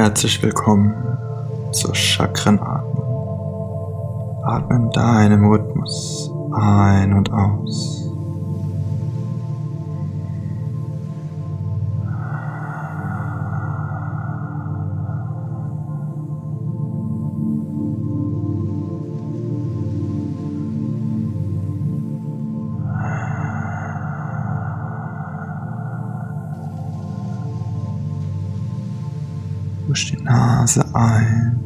Herzlich willkommen zur Chakrenatmung. Atme in deinem Rhythmus ein und aus. Durch die Nase ein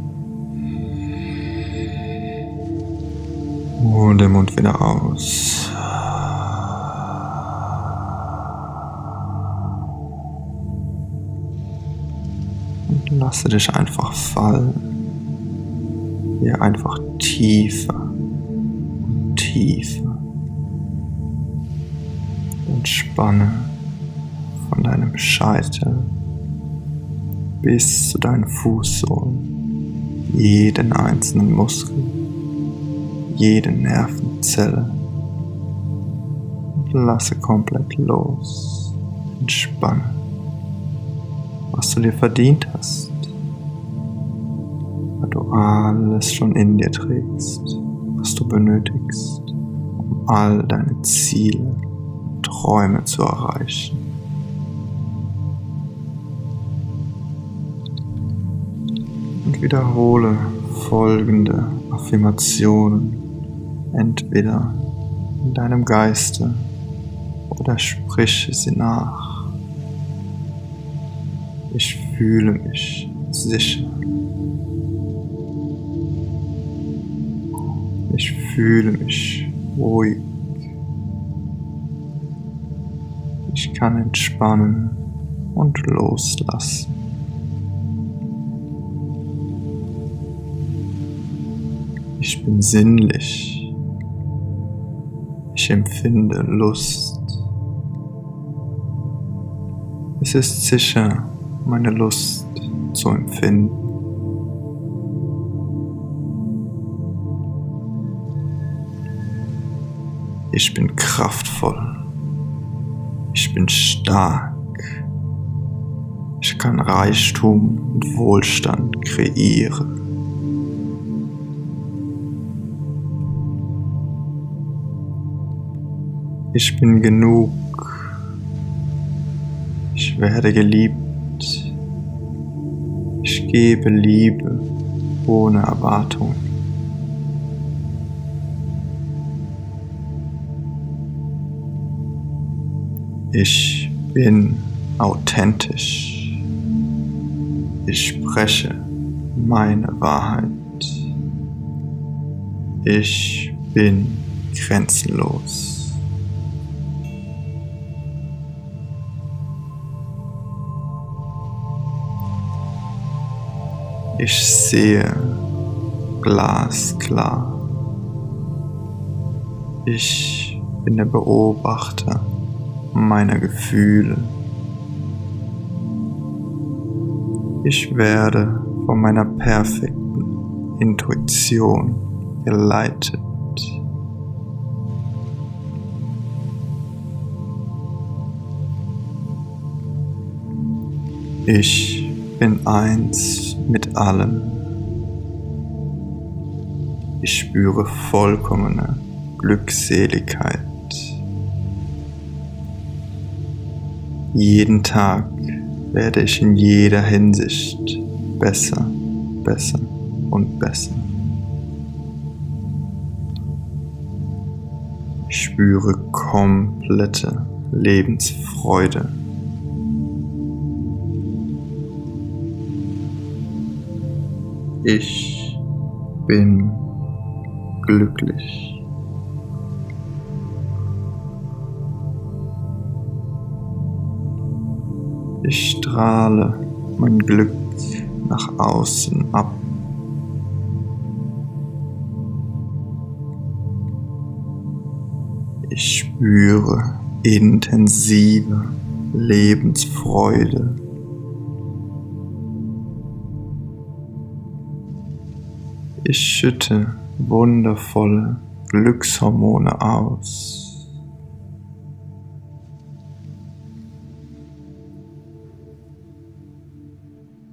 und den Mund wieder aus. Und lasse dich einfach fallen. Hier einfach tiefer und tiefer. Entspanne von deinem Scheitel bis zu deinen Fußsohlen, jeden einzelnen Muskel, jede Nervenzelle. Und lasse komplett los. Entspanne, was du dir verdient hast, weil du alles schon in dir trägst, was du benötigst, um all deine Ziele Träume zu erreichen. Wiederhole folgende Affirmationen entweder in deinem Geiste oder sprich sie nach. Ich fühle mich sicher. Ich fühle mich ruhig. Ich kann entspannen und loslassen. Ich bin sinnlich. Ich empfinde Lust. Es ist sicher, meine Lust zu empfinden. Ich bin kraftvoll. Ich bin stark. Ich kann Reichtum und Wohlstand kreieren. Ich bin genug. Ich werde geliebt. Ich gebe Liebe ohne Erwartung. Ich bin authentisch. Ich spreche meine Wahrheit. Ich bin grenzenlos. Ich sehe glasklar. Ich bin der Beobachter meiner Gefühle. Ich werde von meiner perfekten Intuition geleitet. Ich bin eins mit allem. Ich spüre vollkommene Glückseligkeit. Jeden Tag werde ich in jeder Hinsicht besser, besser und besser. Ich spüre komplette Lebensfreude. Ich bin glücklich. Ich strahle mein Glück nach außen ab. Ich spüre intensive Lebensfreude Ich schütte wundervolle Glückshormone aus.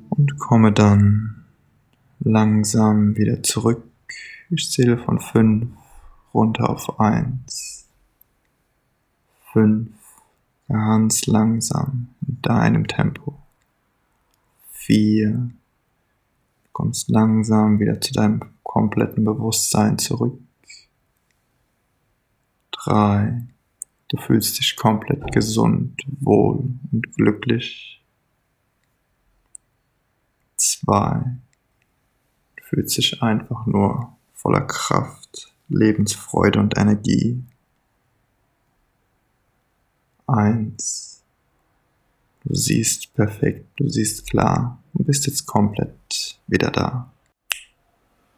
Und komme dann langsam wieder zurück. Ich zähle von fünf runter auf eins. Fünf, ganz langsam, in deinem Tempo. Vier, du kommst langsam wieder zu deinem kompletten Bewusstsein zurück. Drei, du fühlst dich komplett gesund, wohl und glücklich. Zwei, du fühlst dich einfach nur voller Kraft, Lebensfreude und Energie. Eins, du siehst perfekt, du siehst klar und bist jetzt komplett wieder da.